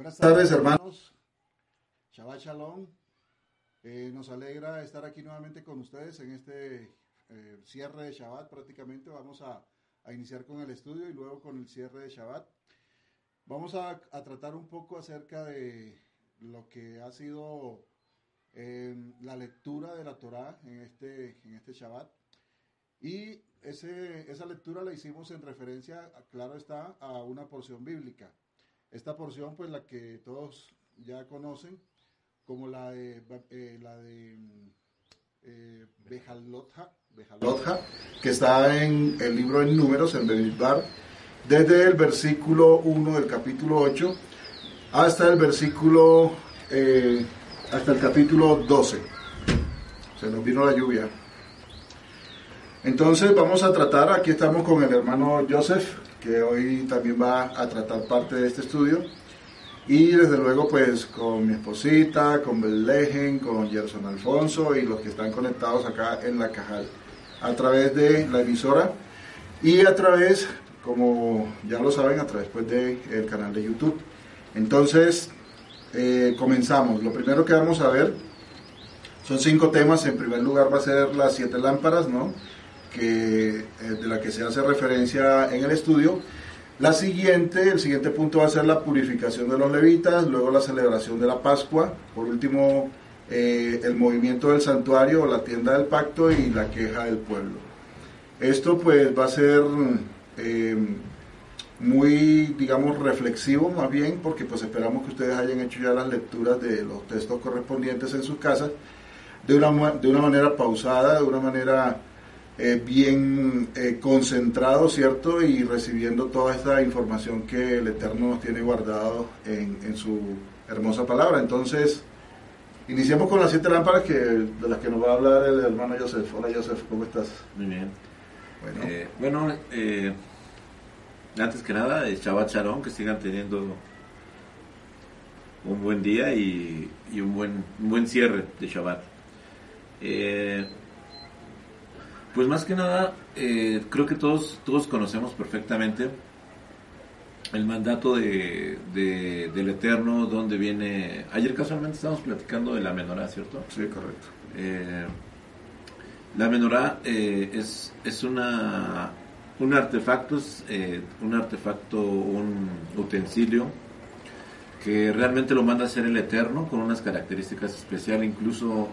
Buenas tardes, hermanos. Shabbat Shalom. Eh, nos alegra estar aquí nuevamente con ustedes en este eh, cierre de Shabbat. Prácticamente vamos a, iniciar con el estudio y luego con el cierre de Shabbat. Vamos a, tratar un poco acerca de lo que ha sido eh, la lectura de la Torah en este, en este Shabbat. Y ese, esa lectura la hicimos en referencia, claro está, a una porción bíblica. Esta porción, pues la que todos ya conocen, como la de, eh, la de eh, Bejalotja, que está en el libro de Números, en Benidbar, desde el versículo 1 del capítulo 8 hasta el versículo, eh, hasta el capítulo 12. Se nos vino la lluvia. Entonces vamos a tratar, aquí estamos con el hermano Joseph, que hoy también va a tratar parte de este estudio. Y desde luego pues con mi esposita, con Belegen, con Gerson Alfonso y los que están conectados acá en la Cajal a través de la emisora y a través, como ya lo saben, a través pues, del canal de YouTube. Entonces, eh, comenzamos. Lo primero que vamos a ver son cinco temas. En primer lugar va a ser las siete lámparas, ¿no? Que, eh, de la que se hace referencia en el estudio. La siguiente, el siguiente punto va a ser la purificación de los levitas, luego la celebración de la Pascua, por último eh, el movimiento del santuario o la tienda del pacto y la queja del pueblo. Esto pues va a ser eh, muy, digamos, reflexivo más bien, porque pues esperamos que ustedes hayan hecho ya las lecturas de los textos correspondientes en sus casas, de una, de una manera pausada, de una manera eh, bien eh, concentrado, ¿cierto? Y recibiendo toda esta información que el Eterno nos tiene guardado en, su hermosa palabra. Entonces, iniciamos con las siete lámparas que, de las que nos va a hablar el hermano Joseph. Hola Joseph, ¿cómo estás? Muy bien. Bueno, eh, antes que nada, Shabbat Shalom, que sigan teniendo un buen día y, un, buen, un buen cierre de Shabbat. Eh, pues más que nada, eh, creo que todos, todos conocemos perfectamente el mandato de, del Eterno, donde viene... Ayer casualmente estábamos platicando de la menorá, ¿cierto? Sí, correcto. Eh, la menorá eh, es, es una, un artefacto, un artefacto, un utensilio que realmente lo manda a hacer el Eterno con unas características especiales, incluso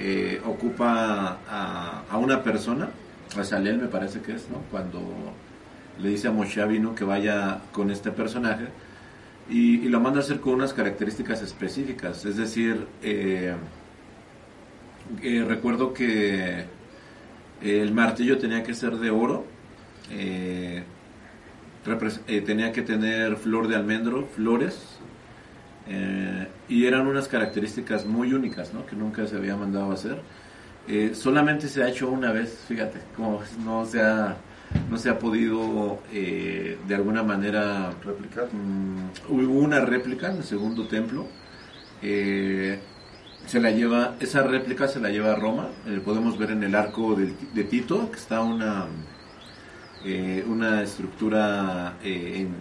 eh, ocupa a, una persona, a Salel me parece que es, ¿no? Cuando le dice a Moshe que vaya con este personaje y, lo manda a hacer con unas características específicas, es decir, eh, eh, recuerdo que el martillo tenía que ser de oro, tenía que tener flor de almendro, flores, eh, y eran unas características muy únicas, ¿no? Que nunca se había mandado a hacer. Eh, solamente se ha hecho una vez, fíjate, como no se ha, no se ha podido eh, de alguna manera replicar. Mm, hubo una réplica en el segundo templo. se la lleva, esa réplica se la lleva a Roma. podemos ver en el arco de, Tito que está una, una estructura en,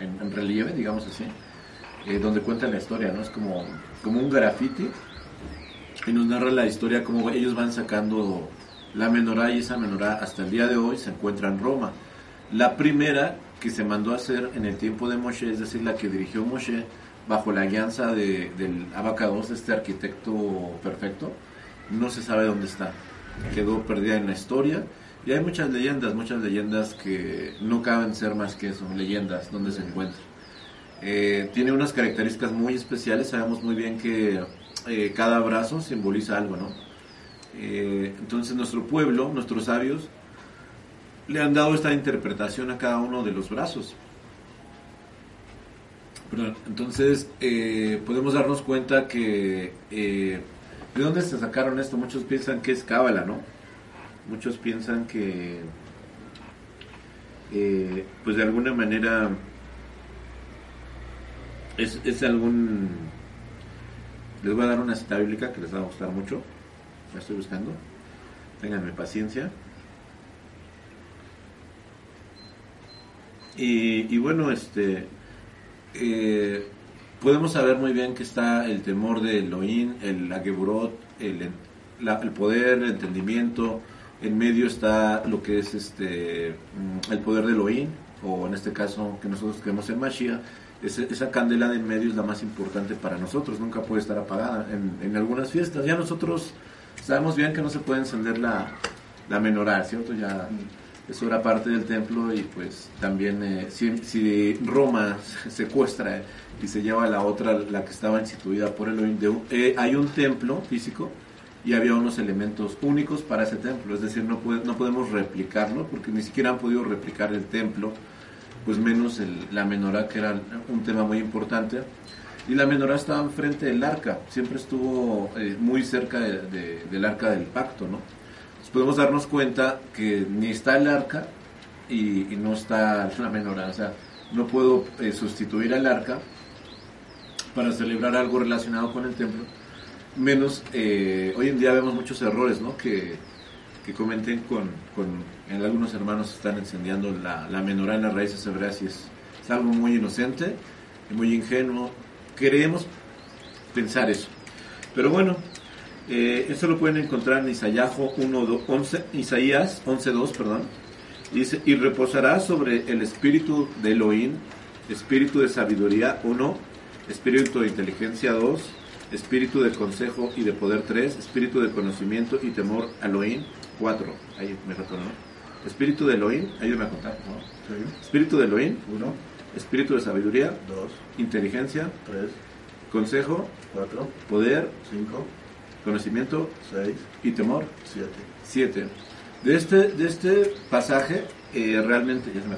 en relieve, digamos así eh, donde cuentan la historia, ¿no? Es como, como un graffiti y nos narra la historia como ellos van sacando la menorá y esa menorá hasta el día de hoy se encuentra en Roma. La primera que se mandó a hacer en el tiempo de Moshe, es decir, la que dirigió Moshe bajo la guianza de, del Abacados, este arquitecto perfecto, no se sabe dónde está. Quedó perdida en la historia. Y hay muchas leyendas, muchas leyendas que no caben ser más que eso, leyendas donde se encuentra. Eh, tiene unas características muy especiales, sabemos muy bien que eh, cada brazo simboliza algo, ¿no? Eh, entonces nuestro pueblo, nuestros sabios, le han dado esta interpretación a cada uno de los brazos. entonces podemos darnos cuenta que de dónde se sacaron esto. Muchos piensan que es cábala, ¿no? Muchos piensan que, pues de alguna manera es, es algún... Les voy a dar una cita bíblica que les va a gustar mucho. La estoy buscando. Ténganme paciencia. Y, y bueno, este... Eh, podemos saber muy bien que está el temor de Elohim, el Ageburot, el, el poder, el entendimiento, en medio está lo que es este mm, el poder de Elohim, o en este caso que nosotros creemos en Mashiach, esa candela de en medio es la más importante para nosotros, nunca puede estar apagada en, en algunas fiestas. Ya nosotros sabemos bien que no se puede encender la, la menorá, ¿cierto? Ya eso era parte del templo y pues también eh, si, Roma secuestra y se lleva la otra, la que estaba instituida por el eh, hay un templo físico y había unos elementos únicos para ese templo, es decir, no, no podemos replicarlo porque ni siquiera han podido replicar el templo, pues menos la menorá que era un tema muy importante. Y la menorá estaba enfrente del arca, siempre estuvo eh, muy cerca del arca del pacto, ¿no? podemos darnos cuenta que ni está el arca y, no está la menorá. O sea, no puedo eh, sustituir al arca para celebrar algo relacionado con el templo. Menos, eh, hoy en día vemos muchos errores, ¿no? Que, que comenten con, con algunos hermanos están encendiendo la, la menorá en las raíces hebreas y es, algo muy inocente y muy ingenuo. Queremos pensar eso. Pero bueno, eh, esto lo pueden encontrar en Isaías 11, Isaías 11.2, perdón. Dice, y reposará sobre el espíritu de Elohim, espíritu de sabiduría 1, espíritu de inteligencia 2, espíritu de consejo y de poder 3, espíritu de conocimiento y temor 4. Ahí me retorno. Espíritu de Elohim, ayúdame a contar. Espíritu de Elohim 1, espíritu de sabiduría 2, inteligencia 3, consejo 4, poder 5, conocimiento 6 y temor 7. 7. De este, de este pasaje, eh, realmente, ya se me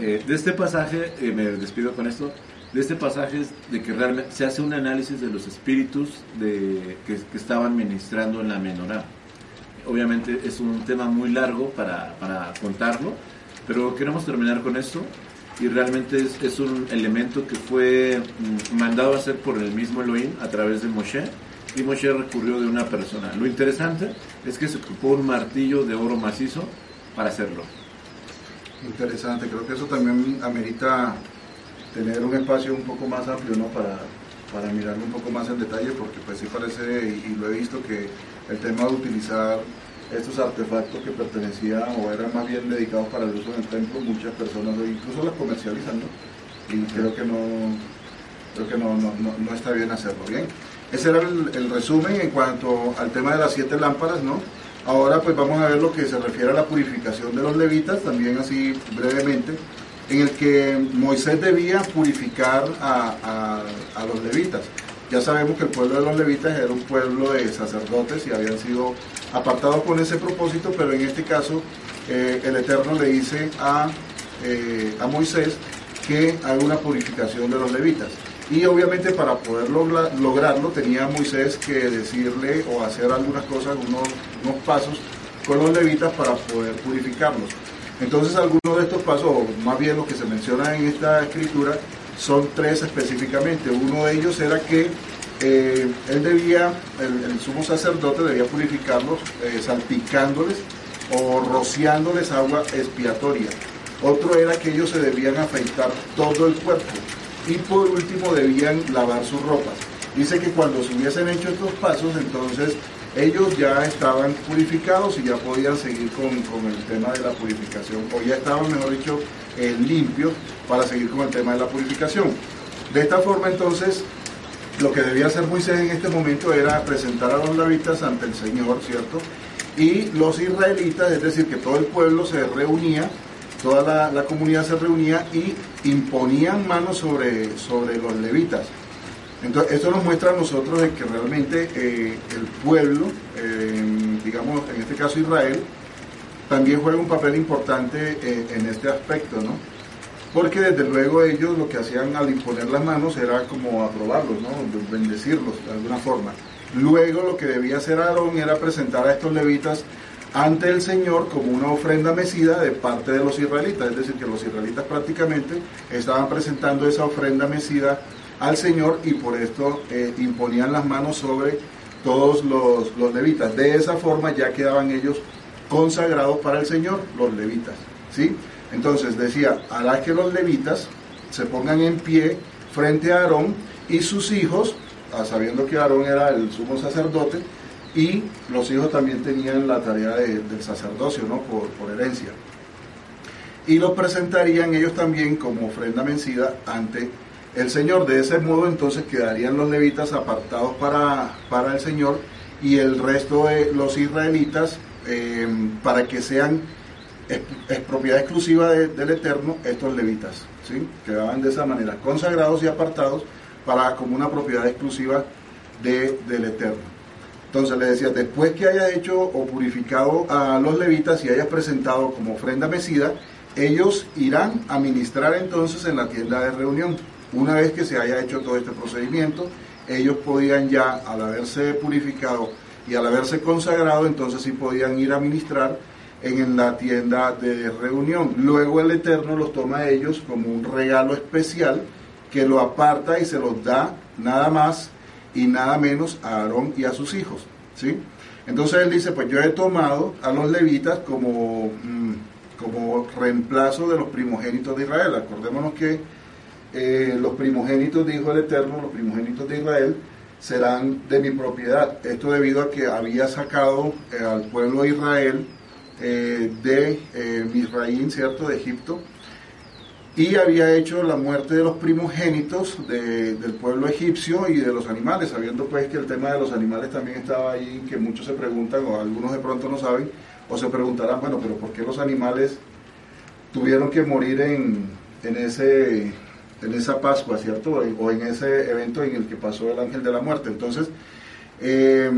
eh, de este pasaje, eh, me despido con esto, de este pasaje es de que realmente se hace un análisis de los espíritus de, que, estaban ministrando en la menorá. Obviamente es un tema muy largo para, para contarlo, pero queremos terminar con esto y realmente es, es, un elemento que fue mm, mandado a hacer por el mismo Elohim a través de Moshe y Moshe recurrió de una persona. Lo interesante es que se ocupó un martillo de oro macizo para hacerlo. Interesante, creo que eso también amerita tener un espacio un poco más amplio ¿no? para, para mirarlo un poco más en detalle, porque pues sí parece, y, lo he visto, que el tema de utilizar estos artefactos que pertenecían o eran más bien dedicados para el uso en el templo, muchas personas incluso los comercializan, ¿no? Y creo que no, creo que no, no, no está bien hacerlo bien. Ese era el, resumen en cuanto al tema de las siete lámparas, ¿no? Ahora pues vamos a ver lo que se refiere a la purificación de los levitas, también así brevemente, en el que Moisés debía purificar a, los levitas. Ya sabemos que el pueblo de los levitas era un pueblo de sacerdotes y habían sido apartados con ese propósito, pero en este caso eh, el Eterno le dice a, eh, a Moisés que haga una purificación de los levitas. Y obviamente para poder lograrlo tenía Moisés que decirle o hacer algunas cosas, unos, unos pasos con los levitas para poder purificarlos. Entonces algunos de estos pasos, o más bien los que se mencionan en esta escritura, son tres específicamente. Uno de ellos era que eh, él debía, el, sumo sacerdote debía purificarlos eh, salpicándoles o rociándoles agua expiatoria. Otro era que ellos se debían afeitar todo el cuerpo y por último debían lavar sus ropas. Dice que cuando se hubiesen hecho estos pasos, entonces ellos ya estaban purificados y ya podían seguir con, el tema de la purificación, o ya estaban, mejor dicho, eh, limpios para seguir con el tema de la purificación. De esta forma, entonces, lo que debía hacer Moisés en este momento era presentar a los levitas ante el Señor, ¿cierto? Y los israelitas, es decir, que todo el pueblo se reunía toda la, comunidad se reunía y imponían manos sobre, sobre los levitas. Entonces, esto nos muestra a nosotros de que realmente eh, el pueblo, eh, digamos, en este caso Israel, también juega un papel importante eh, en este aspecto, ¿no? Porque desde luego ellos lo que hacían al imponer las manos era como aprobarlos, ¿no? Bendecirlos de alguna forma. Luego lo que debía hacer Aarón era presentar a estos levitas ante el Señor como una ofrenda mecida de parte de los israelitas, es decir, que los israelitas prácticamente estaban presentando esa ofrenda mecida al Señor y por esto eh, imponían las manos sobre todos los, levitas. De esa forma ya quedaban ellos consagrados para el Señor, los levitas. ¿sí? Entonces decía, hará que los levitas se pongan en pie frente a Aarón y sus hijos, ah, sabiendo que Aarón era el sumo sacerdote, y los hijos también tenían la tarea del sacerdocio, ¿no? Por, por herencia. Y los presentarían ellos también como ofrenda vencida ante el Señor. De ese modo entonces quedarían los levitas apartados para, para el Señor y el resto de los israelitas eh, para que sean propiedad exclusiva del Eterno estos levitas, ¿sí? quedaban de esa manera consagrados y apartados para como una propiedad exclusiva de, del Eterno. Entonces le decía, después que haya hecho o purificado a los levitas y haya presentado como ofrenda mecida, ellos irán a ministrar entonces en la tienda de reunión. Una vez que se haya hecho todo este procedimiento, ellos podían ya, al haberse purificado y al haberse consagrado, entonces sí podían ir a ministrar en la tienda de reunión. Luego el Eterno los toma a ellos como un regalo especial que lo aparta y se los da nada más y nada menos a Aarón y a sus hijos. ¿sí? Entonces él dice, pues yo he tomado a los levitas como, mm, como reemplazo de los primogénitos de Israel. Acordémonos que eh, los primogénitos, dijo el Eterno, los primogénitos de Israel, serán de mi propiedad. Esto debido a que había sacado eh, al pueblo de Israel eh, de eh, ¿cierto?, de Egipto, y había hecho la muerte de los primogénitos del pueblo egipcio y de los animales, sabiendo pues que el tema de los animales también estaba ahí, que muchos se preguntan, o algunos de pronto no saben, o se preguntarán, bueno, pero ¿por qué los animales tuvieron que morir en, en ese en esa Pascua, ¿cierto? O en ese evento en el que pasó el ángel de la muerte. Entonces, eh,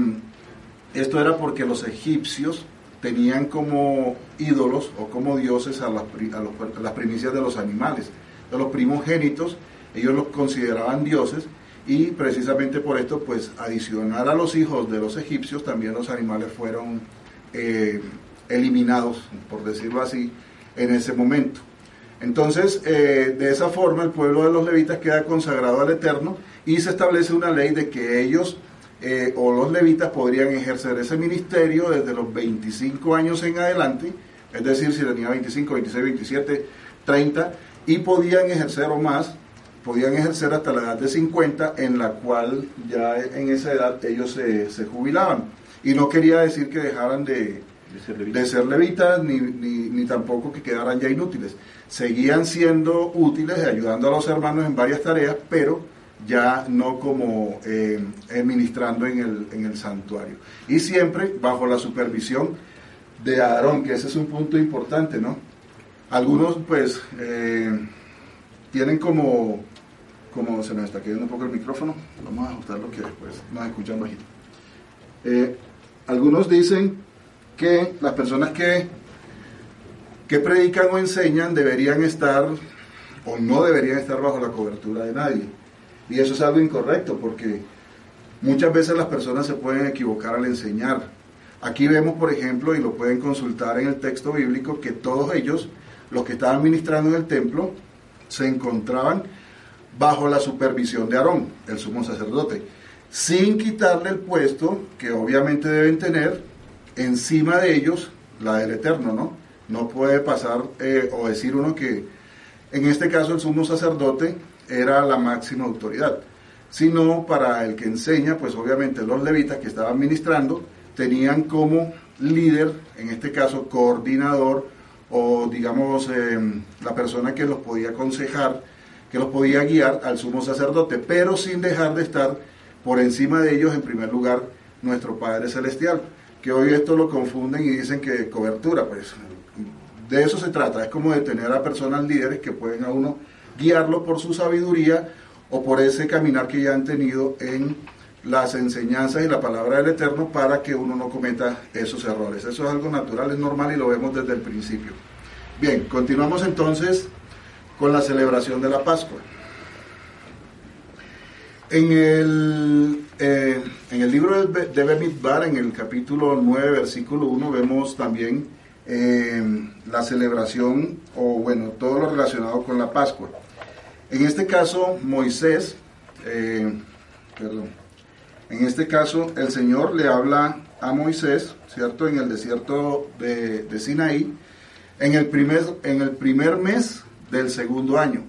esto era porque los egipcios tenían como ídolos o como dioses a las, a las primicias de los animales, de los primogénitos, ellos los consideraban dioses y precisamente por esto, pues adicionar a los hijos de los egipcios, también los animales fueron eh, eliminados, por decirlo así, en ese momento. Entonces, eh, de esa forma, el pueblo de los levitas queda consagrado al Eterno y se establece una ley de que ellos eh, o los levitas podrían ejercer ese ministerio desde los 25 años en adelante, es decir, si tenía 25, 26, 27, 30, y podían ejercer o más, podían ejercer hasta la edad de 50, en la cual ya en esa edad ellos se, se jubilaban. Y no quería decir que dejaran de, de ser levitas, ni, ni, tampoco que quedaran ya inútiles. Seguían siendo útiles ayudando a los hermanos en varias tareas, pero ya no como eh, administrando en el, en el santuario. Y siempre bajo la supervisión de Aarón, que ese es un punto importante, ¿no? Algunos pues eh, tienen como, como se nos está quedando un poco el micrófono, vamos a ajustarlo que después nos escuchan bajito. Eh, algunos dicen que las personas que, que predican o enseñan deberían estar o no deberían estar bajo la cobertura de nadie y eso es algo incorrecto porque muchas veces las personas se pueden equivocar al enseñar. Aquí vemos, por ejemplo, y lo pueden consultar en el texto bíblico, que todos ellos, los que estaban ministrando en el templo, se encontraban bajo la supervisión de Aarón, el sumo sacerdote, sin quitarle el puesto que obviamente deben tener encima de ellos la del Eterno, ¿no? No puede pasar eh, o decir uno que en este caso el sumo sacerdote era la máxima autoridad, sino para el que enseña, pues obviamente los levitas que estaban ministrando tenían como líder, en este caso coordinador o digamos em, la persona que los podía aconsejar, que los podía guiar al sumo sacerdote, pero sin dejar de estar por encima de ellos en primer lugar nuestro Padre Celestial, que hoy esto lo confunden y dicen que cobertura, pues de eso se trata, es como de tener a personas líderes que pueden a uno guiarlo por su sabiduría o por ese caminar que ya han tenido en las enseñanzas y la palabra del Eterno para que uno no cometa esos errores. Eso es algo natural, es normal y lo vemos desde el principio. Bien, continuamos entonces con la celebración de la Pascua. En el, eh, en el libro de Bemidbar, en el capítulo 9, versículo 1, vemos también eh, la celebración o bueno, todo lo relacionado con la Pascua. En este caso, Moisés, eh, perdón, en este caso el Señor le habla a Moisés, ¿cierto? En el desierto de, Sinaí, en el, primer, en el primer mes del segundo año.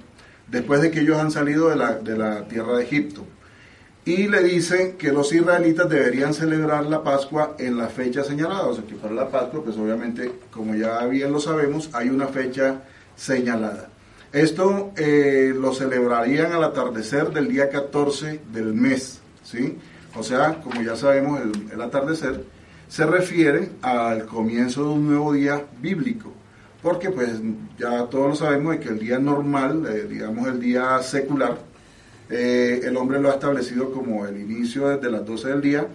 después de que ellos han salido de la, de la tierra de Egipto. Y le dicen que los israelitas deberían celebrar la Pascua en la fecha señalada, o sea que para la Pascua, pues obviamente, como ya bien lo sabemos, hay una fecha señalada. Esto eh, lo celebrarían al atardecer del día 14 del mes, ¿sí? O sea, como ya sabemos, el, atardecer se refiere al comienzo de un nuevo día bíblico, porque pues ya todos lo sabemos de que el día normal, eh, digamos el día secular, eh, el hombre lo ha establecido como el inicio desde las 12 del día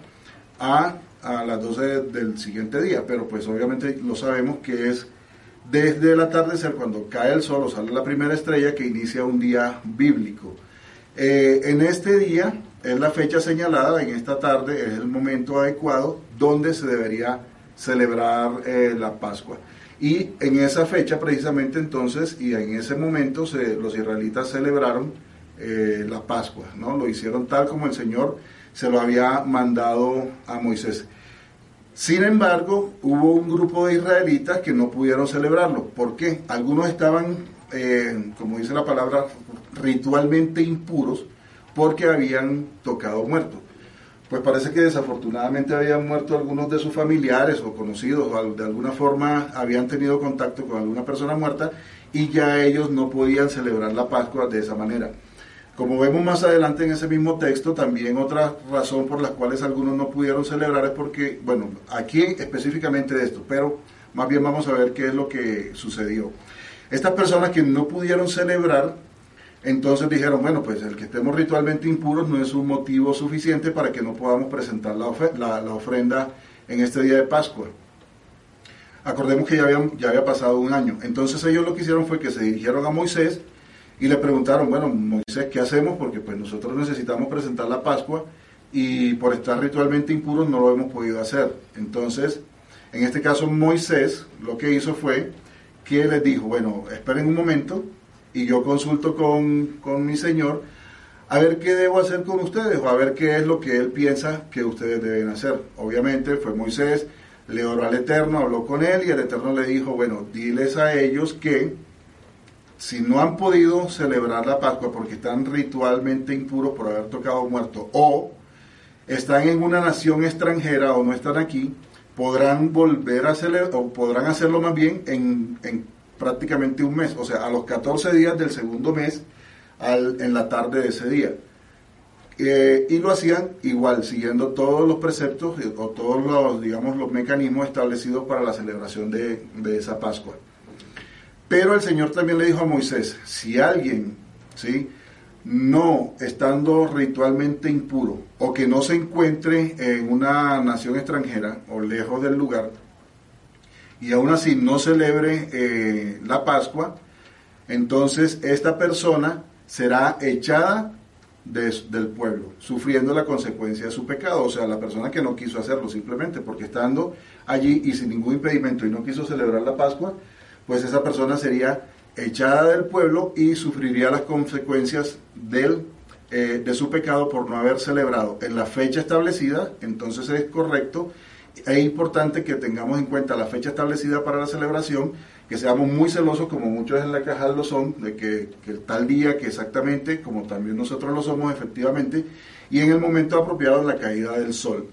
a, a las 12 del siguiente día, pero pues obviamente lo sabemos que es desde el atardecer, cuando cae el sol o sale la primera estrella, que inicia un día bíblico. Eh, en este día es la fecha señalada, en esta tarde es el momento adecuado donde se debería celebrar eh, la Pascua. Y en esa fecha precisamente entonces y en ese momento los israelitas celebraron eh, la Pascua, ¿no? Lo hicieron tal como el Señor se lo había mandado a Moisés. Sin embargo, hubo un grupo de israelitas que no pudieron celebrarlo. ¿Por qué? Algunos estaban, eh, como dice la palabra, ritualmente impuros porque habían tocado muertos. Pues parece que desafortunadamente habían muerto algunos de sus familiares o conocidos o de alguna forma habían tenido contacto con alguna persona muerta y ya ellos no podían celebrar la Pascua de esa manera. Como vemos más adelante en ese mismo texto, también otra razón por las cuales algunos no pudieron celebrar es porque, bueno, aquí específicamente de esto, pero más bien vamos a ver qué es lo que sucedió. Estas personas que no pudieron celebrar, entonces dijeron, bueno, pues el que estemos ritualmente impuros no es un motivo suficiente para que no podamos presentar la, la, ofrenda en este día de Pascua. Acordemos que ya, ya había pasado un año. Entonces ellos lo que hicieron fue que se dirigieron a Moisés, y le preguntaron, bueno, Moisés, ¿qué hacemos? Porque pues nosotros necesitamos presentar la Pascua y por estar ritualmente impuros no lo hemos podido hacer. Entonces, en este caso Moisés lo que hizo fue que les dijo, bueno, esperen un momento y yo consulto con, con mi Señor a ver qué debo hacer con ustedes o a ver qué es lo que Él piensa que ustedes deben hacer. Obviamente fue Moisés, le oró al Eterno, habló con Él y el Eterno le dijo, bueno, diles a ellos que si no han podido celebrar la Pascua porque están ritualmente impuros por haber tocado muerto o están en una nación extranjera o no están aquí, podrán volver a celebrar o podrán hacerlo más bien en, prácticamente un mes, o sea, a los 14 días del segundo mes en la tarde de ese día. Eh, y lo hacían igual, siguiendo todos los preceptos o todos los, digamos, los mecanismos establecidos para la celebración de esa Pascua. Pero el Señor también le dijo a Moisés, si alguien, ¿sí? no estando ritualmente impuro o que no se encuentre en una nación extranjera o lejos del lugar y aún así no celebre eh, la Pascua, entonces esta persona será echada del pueblo, sufriendo la consecuencia de su pecado. O sea, la persona que no quiso hacerlo simplemente porque estando allí y sin ningún impedimento y no quiso celebrar la Pascua, pues esa persona sería echada del pueblo y sufriría las consecuencias del, eh, de su pecado por no haber celebrado en la fecha establecida, entonces es correcto e importante que tengamos en cuenta la fecha establecida para la celebración, que seamos muy celosos, como muchos en la caja lo son, de que, que, tal día, que exactamente, como también nosotros lo somos efectivamente, y en el momento apropiado la caída del sol.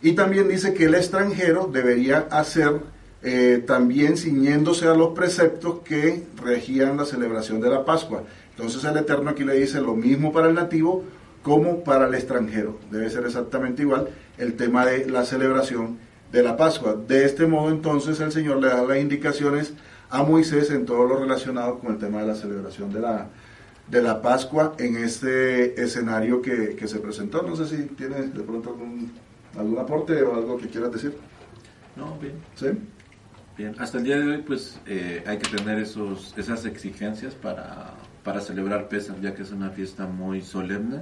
Y también dice que el extranjero debería hacer eh, también ciñéndose a los preceptos que regían la celebración de la Pascua. Entonces el Eterno aquí le dice lo mismo para el nativo como para el extranjero. Debe ser exactamente igual el tema de la celebración de la Pascua. De este modo entonces el Señor le da las indicaciones a Moisés en todo lo relacionado con el tema de la celebración de la, de la Pascua en este escenario que, que se presentó. No sé si tienes de pronto algún, algún aporte o algo que quieras decir. No, bien. ¿Sí? Bien, hasta el día de hoy pues eh, hay que tener esos, esas exigencias para, para celebrar Pesach, ya que es una fiesta muy solemne,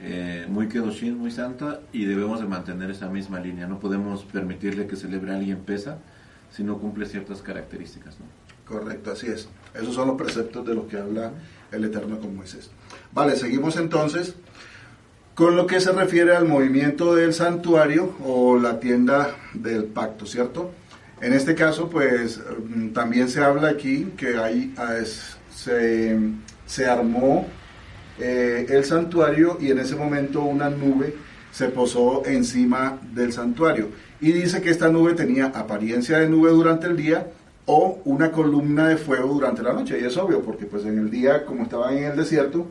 eh, muy kedoshin, muy santa, y debemos de mantener esa misma línea. No podemos permitirle que celebre alguien Pesach si no cumple ciertas características. Correcto, así es. Esos son los preceptos de los que habla el Eterno con Moisés. Vale, seguimos entonces con lo que se refiere al movimiento del santuario o la tienda del pacto, ¿cierto? En este caso, pues mm, también se habla aquí que hay, ah, se se armó eh, el santuario y en ese momento una nube se posó encima del santuario. Y dice que esta nube tenía apariencia de nube durante el día o una columna de fuego durante la noche. Y es obvio, porque pues en el día, como estaban en el desierto,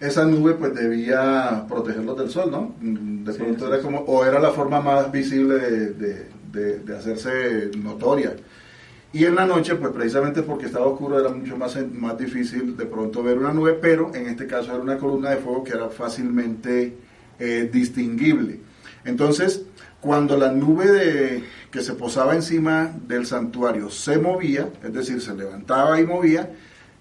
esa nube pues debía protegerlos del sol, ¿no? De pronto era como, o era la forma más visible de, hacerse notoria. Y en la noche, pues precisamente porque estaba oscuro, era mucho más, más difícil de pronto ver una nube, pero en este caso era una columna de fuego que era fácilmente eh, distinguible. Entonces, cuando la nube de, que se posaba encima del santuario se movía, es decir, se levantaba y movía,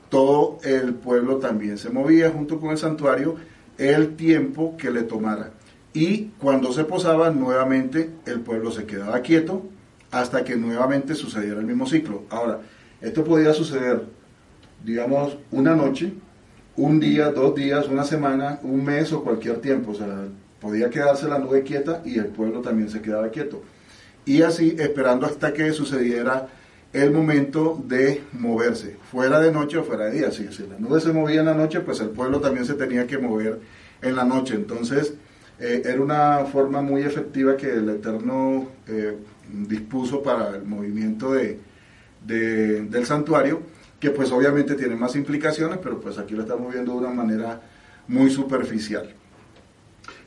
todo el pueblo también se movía junto con el santuario el tiempo que le tomara. Y cuando se posaba, nuevamente el pueblo se quedaba quieto hasta que nuevamente sucediera el mismo ciclo. Ahora, esto podía suceder, digamos, una noche, un día, dos días, una semana, un mes o cualquier tiempo. O sea, podía quedarse la nube quieta y el pueblo también se quedaba quieto. Y así esperando hasta que sucediera el momento de moverse, fuera de noche o fuera de día. Si, si la nube se movía en la noche, pues el pueblo también se tenía que mover en la noche. Entonces, eh, era una forma muy efectiva que el Eterno eh, dispuso para el movimiento de, del santuario, que pues obviamente tiene más implicaciones, pero pues aquí lo estamos viendo de una manera muy superficial.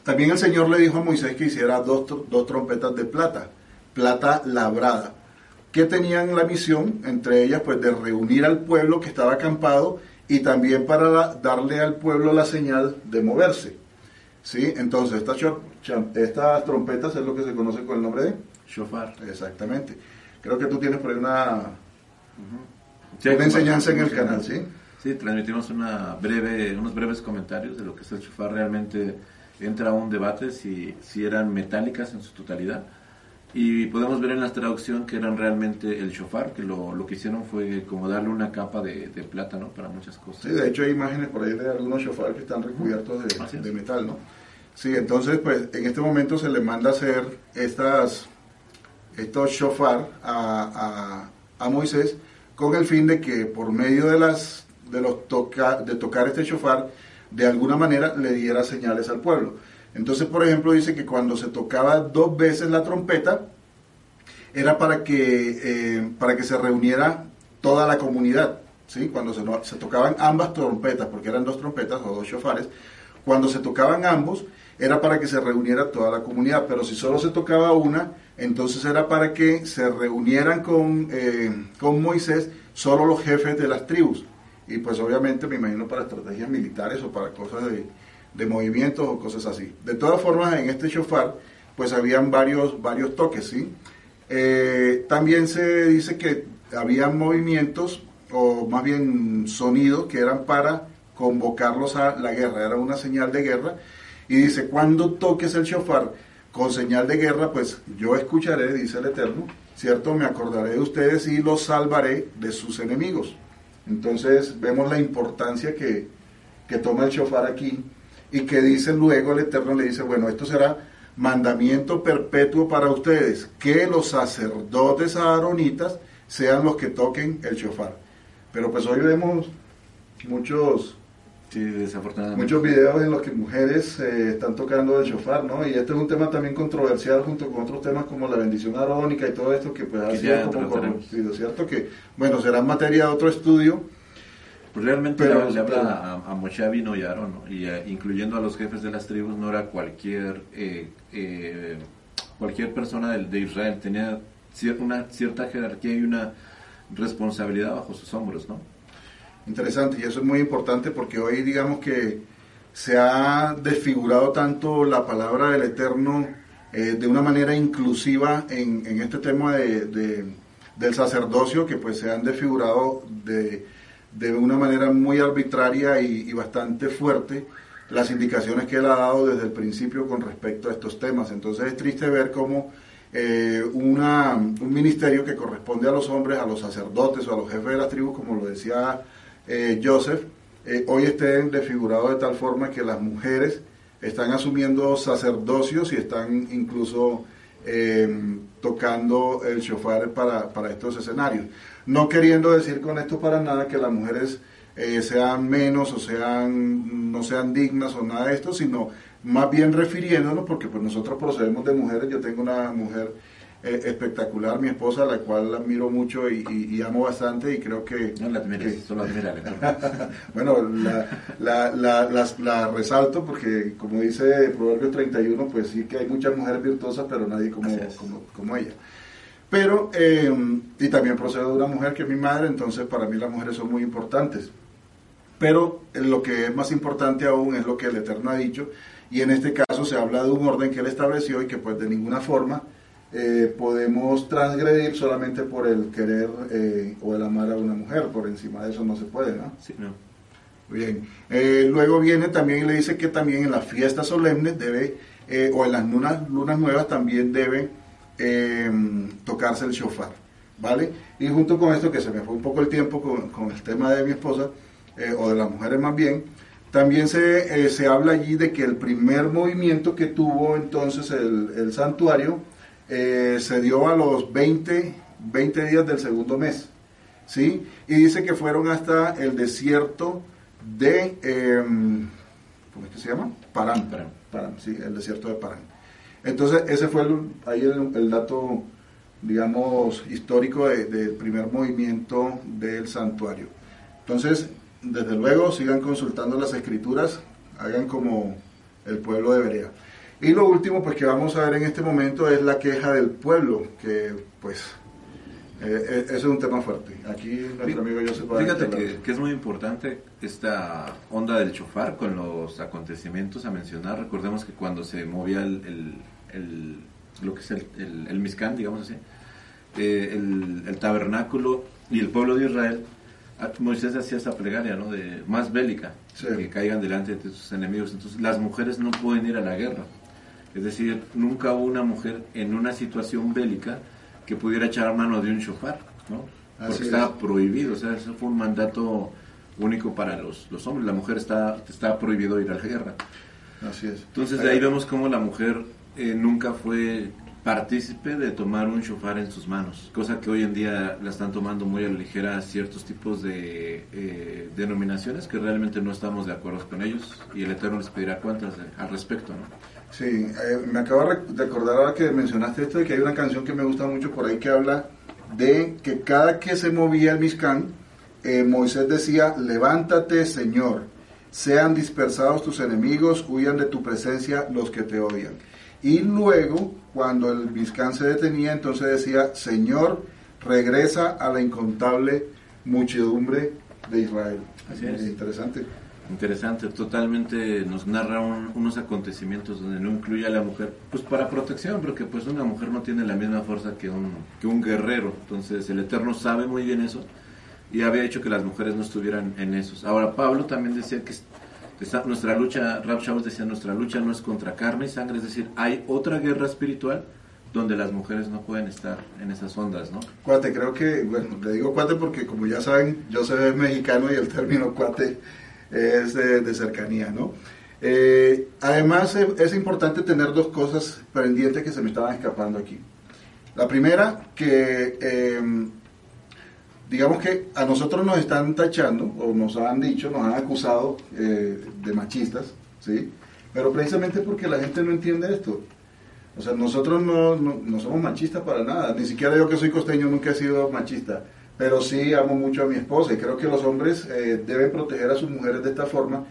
También el Señor le dijo a Moisés que hiciera dos, dos trompetas de plata, plata labrada, que tenían la misión, entre ellas, pues de reunir al pueblo que estaba acampado y también para darle al pueblo la señal de moverse. ¿Sí? Entonces, estas, estas trompetas es lo que se conoce con el nombre de shofar. Exactamente. Creo que tú tienes por ahí una, una enseñanza en el canal, ¿sí? Sí, transmitimos una breve, unos breves comentarios de lo que es el shofar realmente entra a un debate si, si eran metálicas en su totalidad. Y podemos ver en la traducción que eran realmente el shofar, que lo, lo que hicieron fue como darle una capa de, de plata, ¿no? Para muchas cosas. Sí, de hecho hay imágenes por ahí de algunos shofar que están recubiertos de, de metal, ¿no? Sí, entonces pues en este momento se le manda hacer estas, estos shofar a, a, a Moisés con el fin de que por medio de las de los toca, de tocar este shofar de alguna manera le diera señales al pueblo. Entonces, por ejemplo, dice que cuando se tocaba dos veces la trompeta, era para que, eh, para que se reuniera toda la comunidad. ¿sí? Cuando se, tocaban ambas trompetas, porque eran dos trompetas o dos shofares, cuando se tocaban ambos, era para que se reuniera toda la comunidad. Pero si solo se tocaba una, entonces era para que se reunieran con, eh, con Moisés solo los jefes de las tribus y pues obviamente me imagino para estrategias militares o para cosas de, de movimientos o cosas así. De todas formas, en este shofar, pues habían varios, varios toques, ¿sí? Eh, también se dice que habían movimientos, o más bien sonidos, que eran para convocarlos a la guerra, era una señal de guerra, y dice, cuando toques el shofar con señal de guerra, pues yo escucharé, dice el Eterno, ¿cierto? Me acordaré de ustedes y los salvaré de sus enemigos. Entonces vemos la importancia que, toma el shofar aquí y que dice luego el Eterno le dice, bueno, esto será mandamiento perpetuo para ustedes, que los sacerdotes aaronitas sean los que toquen el shofar. Pero pues hoy vemos muchos Sí, desafortunadamente. Muchos videos en los que mujeres eh, están tocando el shofar, ¿no? Y este es un tema también controversial junto con otros temas como la bendición arónica y todo esto que pues ha sido como corrompido, ¿cierto? Que, bueno, será materia de otro estudio. Pues realmente le, habla a, a Moshe Abino y Aarón, y eh, incluyendo a los jefes de las tribus, no era cualquier, eh, cualquier persona de, de Israel, tenía una cierta jerarquía y una responsabilidad bajo sus hombros, ¿no? Interesante, y eso es muy importante porque hoy digamos que se ha desfigurado tanto la palabra del Eterno eh, de una manera inclusiva en, este tema de, del sacerdocio, que pues se han desfigurado de, una manera muy arbitraria y, bastante fuerte las indicaciones que él ha dado desde el principio con respecto a estos temas. Entonces es triste ver cómo eh, un ministerio que corresponde a los hombres, a los sacerdotes o a los jefes de las tribus, como lo decía eh, Joseph, eh, hoy estén desfigurados de tal forma que las mujeres están asumiendo sacerdocios y están incluso tocando el shofar para, estos escenarios. No queriendo decir con esto para nada que las mujeres eh, sean menos o sean no sean dignas o nada de esto, sino más bien refiriéndonos, porque pues nosotros procedemos de mujeres, yo tengo una mujer eh, espectacular, mi esposa, la cual admiro mucho y, amo bastante y creo que... No la admires, solo Bueno, la, la, la, resalto porque, como dice Proverbio 31, pues sí que hay muchas mujeres virtuosas, pero nadie como, como, ella. Pero, eh, y también procedo de una mujer que es mi madre, entonces para mí las mujeres son muy importantes. Pero lo que es más importante aún es lo que el Eterno ha dicho, y en este caso se habla de un orden que él estableció y que pues de ninguna forma eh, podemos transgredir solamente por el querer eh, o el amar a una mujer, por encima de eso no se puede, ¿no? Sí, no. Bien, eh, luego viene también y le dice que también en las fiestas solemnes debe, o en las lunas, lunas nuevas también debe tocarse el shofar, ¿vale? Y junto con esto, que se me fue un poco el tiempo con, el tema de mi esposa, o de las mujeres más bien, también se, se, habla allí de que el primer movimiento que tuvo entonces el, el santuario eh, se dio a los 20, 20 días del segundo mes. ¿sí? Y dice que fueron hasta el desierto de, em, ¿cómo es que se llama? Parán. Parán. sí, el desierto de Parán. Entonces, ese fue el, ahí el, dato, digamos, histórico del primer movimiento del santuario. Entonces, desde luego, sigan consultando las escrituras, hagan como el pueblo debería. Y lo último, pues que vamos a ver en este momento es la queja del pueblo, que pues eh, ese es un tema fuerte. Aquí nuestro amigo Joseph Fíjate que, que, es muy importante esta onda del chofar con los acontecimientos a mencionar. Recordemos que cuando se movía el, el, lo que es el, el, Miscán, digamos así, eh, el, tabernáculo y el pueblo de Israel, ah, Moisés hacía esa plegaria, ¿no? De más bélica, que caigan delante de sus enemigos. Entonces las mujeres no pueden ir a la guerra es decir, nunca hubo una mujer en una situación bélica que pudiera echar mano de un shofar, ¿no? Porque estaba prohibido, o sea, eso fue un mandato único para los, los hombres. La mujer está, está prohibido ir a la guerra. Así es. Entonces de ahí vemos cómo la mujer eh, nunca fue partícipe de tomar un shofar en sus manos, cosa que hoy en día la están tomando muy a la ligera ciertos tipos de eh, denominaciones que realmente no estamos de acuerdo con ellos y el Eterno les pedirá cuentas al respecto, ¿no? Sí, eh, me acabo de acordar ahora que mencionaste esto de que hay una canción que me gusta mucho por ahí que habla de que cada que se movía el Mishkan, Moisés decía, levántate Señor, sean dispersados tus enemigos, huyan de tu presencia los que te odian. Y luego, cuando el Mishkan se detenía, entonces decía, Señor, regresa a la incontable muchedumbre de Israel. Así es. Interesante. Interesante, totalmente nos narra unos acontecimientos donde no incluye a la mujer, pues para protección, porque pues una mujer no tiene la misma fuerza que un, que un guerrero, entonces el Eterno sabe muy bien eso y había hecho que las mujeres no estuvieran en esos. Ahora Pablo también decía que nuestra lucha, Rab Shabbos decía, nuestra lucha no es contra carne y sangre, es decir, hay otra guerra espiritual donde las mujeres no pueden estar en esas ondas, ¿no? Cuate, creo que, bueno, le digo cuate porque como ya saben, yo soy mexicano y el término cuate es de, cercanía, ¿no? Eh, además, es importante tener dos cosas pendientes que se me estaban escapando aquí. La primera, que em, digamos que a nosotros nos están tachando, o nos han dicho, nos han acusado eh, de machistas, ¿sí? Pero precisamente porque la gente no entiende esto. O sea, nosotros no, no somos machistas para nada. Ni siquiera yo que soy costeño nunca he sido machista pero sí amo mucho a mi esposa y creo que los hombres eh, deben proteger a sus mujeres de esta forma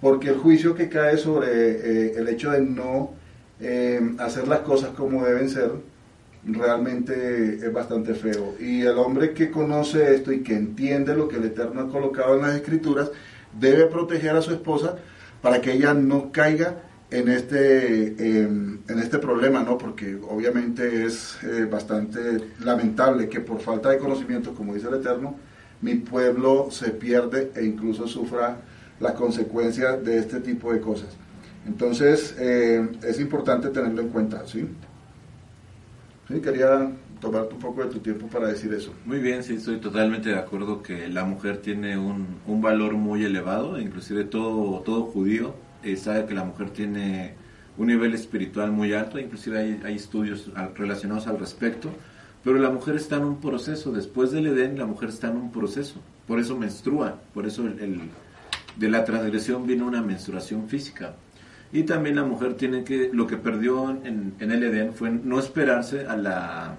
porque el juicio que cae sobre eh, el hecho de no eh, hacer las cosas como deben ser realmente es bastante feo y el hombre que conoce esto y que entiende lo que el Eterno ha colocado en las escrituras debe proteger a su esposa para que ella no caiga en este, em, en este problema, ¿no? Porque obviamente es eh, bastante lamentable que por falta de conocimiento, como dice el Eterno, mi pueblo se pierde e incluso sufra las consecuencias de este tipo de cosas. Entonces, eh, es importante tenerlo en cuenta, ¿sí? Sí, quería tomarte un poco de tu tiempo para decir eso. Muy bien, sí, estoy totalmente de acuerdo que la mujer tiene un, un valor muy elevado, inclusive todo, todo judío eh, sabe que la mujer tiene un nivel espiritual muy alto, inclusive hay, hay estudios relacionados al respecto, Pero la mujer está en un proceso, después del Edén la mujer está en un proceso, por eso menstrua, por eso el, de la transgresión viene una menstruación física. Y también la mujer tiene que, lo que perdió en, en el Edén fue no esperarse a la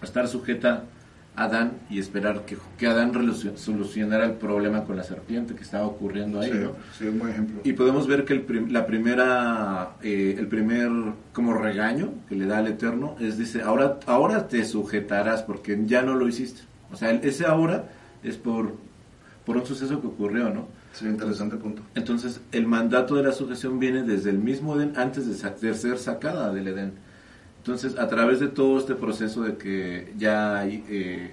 a estar sujeta Adán y esperar que, que Adán solucionara el problema con la serpiente que estaba ocurriendo ahí. Sí, un buen ejemplo. Y podemos ver que el, la primera, eh, el primer como regaño que le da al Eterno es, dice, ahora, ahora te sujetarás porque ya no lo hiciste. O sea, ese ahora es por, por un suceso que ocurrió, ¿no? Sí, interesante punto. Entonces, el mandato de la sujeción viene desde el mismo Edén antes de, de ser sacada del Edén. Entonces, a través de todo este proceso de que ya hay, eh,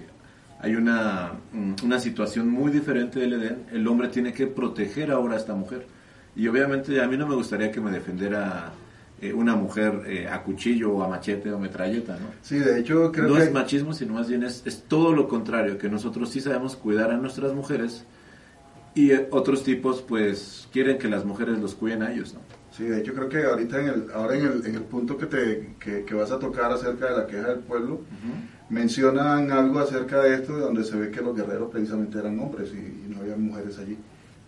hay una, mm, una, situación muy diferente del Edén, el hombre tiene que proteger ahora a esta mujer. Y obviamente a mí no me gustaría que me defendiera eh, una mujer eh, a cuchillo o a machete o metralleta, ¿no? Sí, de hecho creo no que... es machismo, sino más bien es, es todo lo contrario, que nosotros sí sabemos cuidar a nuestras mujeres y otros tipos pues quieren que las mujeres los cuiden a ellos, ¿no? Sí, de hecho creo que ahorita en el, ahora en el, en el punto que, te, que, vas a tocar acerca de la queja del pueblo, mencionan algo acerca de esto, de donde se ve que los guerreros precisamente eran hombres y, no había mujeres allí,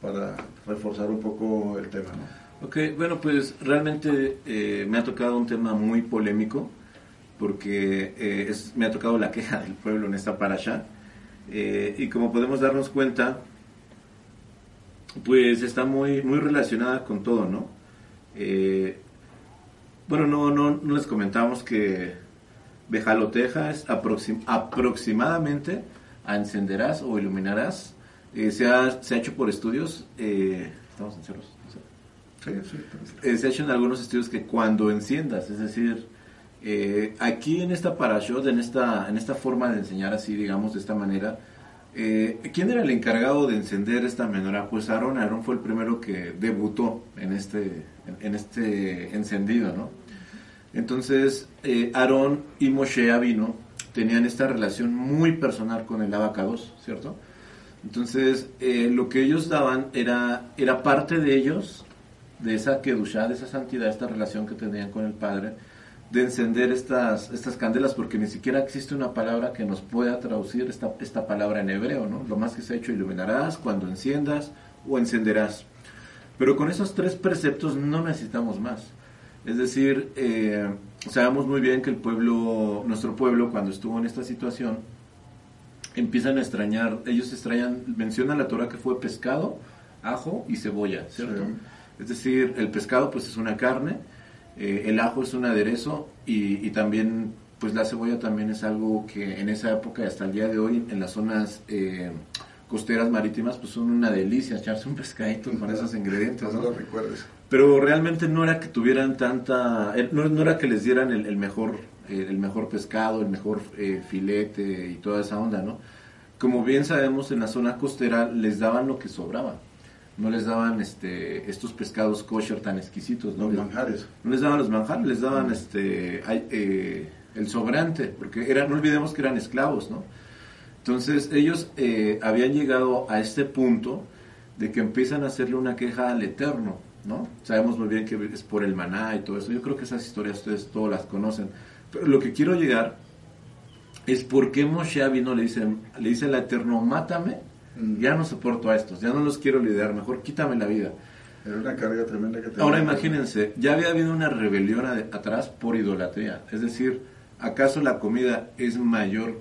para reforzar un poco el tema. ¿no? Ok, bueno, pues realmente eh, me ha tocado un tema muy polémico, porque eh, es, me ha tocado la queja del pueblo en esta parasha, eh, y como podemos darnos cuenta, pues está muy, muy relacionada con todo, ¿no? Eh, bueno, no, no, no les comentábamos que Bejaloteja es aproximadamente a encenderás o iluminarás. Eh, se, ha, se, ha, hecho por estudios, eh, estamos en ceros. Sí, sí, eh, se ha hecho en algunos estudios que cuando enciendas, es decir, aquí en esta parashot, en esta, en esta forma de enseñar así, digamos, de esta manera, eh, ¿Quién era el encargado de encender esta menorá? Pues Aarón. Aarón fue el primero que debutó en este, en este encendido, ¿no? Entonces, eh, Aarón y Moshe Abino tenían esta relación muy personal con el abacados, ¿cierto? Entonces, eh, lo que ellos daban era, era parte de ellos, de esa kedushá, de esa santidad, esta relación que tenían con el Padre, de encender estas, estas candelas, porque ni siquiera existe una palabra que nos pueda traducir esta, esta palabra en hebreo, ¿no? Lo más que se ha hecho, iluminarás cuando enciendas o encenderás. Pero con esos tres preceptos no necesitamos más. Es decir, eh, sabemos muy bien que el pueblo, nuestro pueblo, cuando estuvo en esta situación, empiezan a extrañar, ellos extrañan, mencionan la Torah que fue pescado, ajo y cebolla, ¿cierto? Es decir, el pescado pues es una carne, eh, el ajo es un aderezo y, también, pues la cebolla también es algo que en esa época y hasta el día de hoy en las zonas eh, costeras marítimas, pues son una delicia echarse un pescadito con esos ingredientes. No, lo recuerdes. Pero realmente no era que tuvieran tanta, eh, no, no era que les dieran el, mejor, el mejor pescado, el mejor filete y toda esa onda, ¿no? Como bien sabemos, en la zona costera les daban lo que sobraba no les daban este estos pescados kosher tan exquisitos, ¿no? Los manjares. No les daban los manjares, les daban este eh, el sobrante, porque era, no olvidemos que eran esclavos, ¿no? Entonces ellos eh, habían llegado a este punto de que empiezan a hacerle una queja al Eterno, ¿no? Sabemos muy bien que es por el maná y todo eso. Yo creo que esas historias ustedes todas las conocen. Pero lo que quiero llegar es por qué Moshe vino le dice, le dice al Eterno, mátame Mm. Ya no soporto a estos, ya no los quiero lidiar, mejor quítame la vida. Era una carga tremenda que tenía. Ahora imagínense, ya había habido una rebelión atrás por idolatría. Es decir, ¿acaso la comida es mayor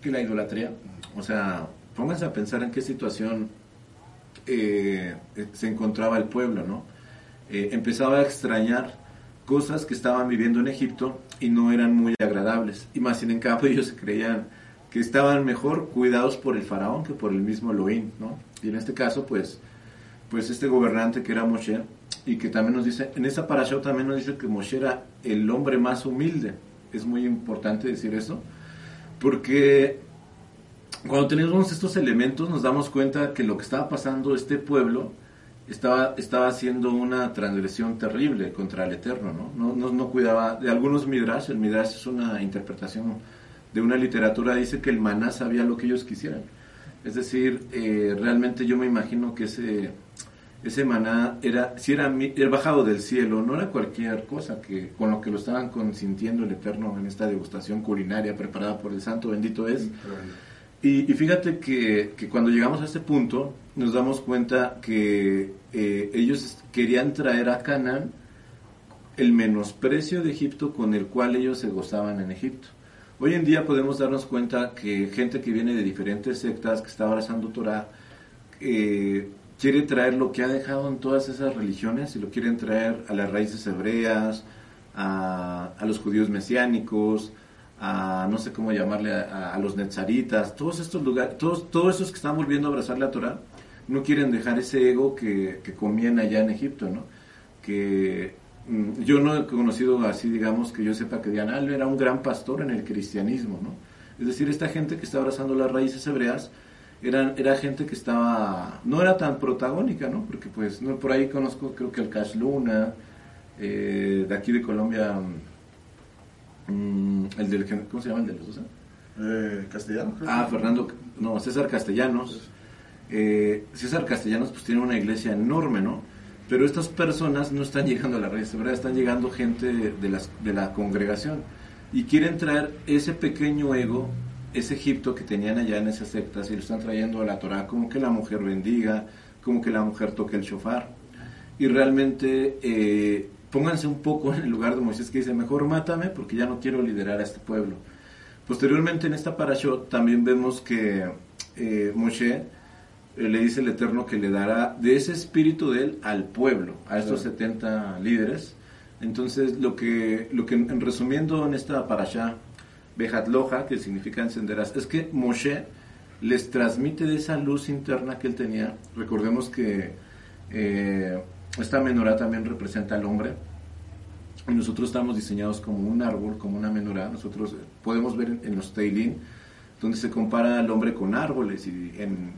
que la idolatría? O sea, pónganse a pensar en qué situación eh, se encontraba el pueblo, ¿no? Eh, empezaba a extrañar cosas que estaban viviendo en Egipto y no eran muy agradables. Y más sin en cambio ellos se creían que estaban mejor cuidados por el faraón que por el mismo Elohim, ¿no? Y en este caso, pues, pues este gobernante que era Moshe, y que también nos dice, en esta parasha también nos dice que Moshe era el hombre más humilde. Es muy importante decir eso, porque cuando tenemos estos elementos nos damos cuenta que lo que estaba pasando este pueblo estaba, estaba haciendo una transgresión terrible contra el Eterno, ¿no? No, no, cuidaba de algunos midrash, el midrash es una interpretación de una literatura dice que el maná sabía lo que ellos quisieran. Es decir, eh, realmente yo me imagino que ese, ese maná era, si era, era bajado del cielo, no era cualquier cosa que con lo que lo estaban consintiendo el Eterno en esta degustación culinaria preparada por el Santo bendito es. Y, fíjate que, que, cuando llegamos a este punto nos damos cuenta que eh, ellos querían traer a Canaán el menosprecio de Egipto con el cual ellos se gozaban en Egipto. Hoy en día podemos darnos cuenta que gente que viene de diferentes sectas, que está abrazando Torah, eh, quiere traer lo que ha dejado en todas esas religiones y lo quieren traer a las raíces hebreas, a, los judíos mesiánicos, a no sé cómo llamarle, a, los netzaritas, todos estos lugares, todos, todos esos que están volviendo a abrazar la Torah, no quieren dejar ese ego que, que comían allá en Egipto, ¿no? Que yo no he conocido así, digamos, que yo sepa que Diana era un gran pastor en el cristianismo, ¿no? Es decir, esta gente que está abrazando las raíces hebreas, era gente que estaba, no era tan protagónica, ¿no? Porque pues no, por ahí conozco, creo que el Cash Luna, eh, de aquí de Colombia, mm, el del, ¿cómo se llama el de los eh, Castellanos. Ah, Fernando, no, César Castellanos. Eh, César Castellanos pues tiene una iglesia enorme, ¿no? Pero estas personas no están llegando a la raíz, ¿verdad? Están llegando gente de, la congregación y quieren traer ese pequeño ego ese Egipto que tenían allá en esas sectas y lo están trayendo a la Torah, como que la mujer bendiga, como que la mujer toque el shofar. Y realmente eh, pónganse un poco en el lugar de Moisés que dice, mejor mátame porque ya no quiero liderar a este pueblo. Posteriormente en esta parashot también vemos que eh, Moshe le dice el Eterno que le dará de ese espíritu de él al pueblo, a estos 70 líderes. Entonces, lo que, lo que en resumiendo en esta parashá, Bejatloja, que significa encenderás, es que Moshe les transmite de esa luz interna que él tenía. Recordemos que eh, esta menorá también representa al hombre. Y nosotros estamos diseñados como un árbol, como una menorá. Nosotros podemos ver en, los Teilín, donde se compara al hombre con árboles. Y en,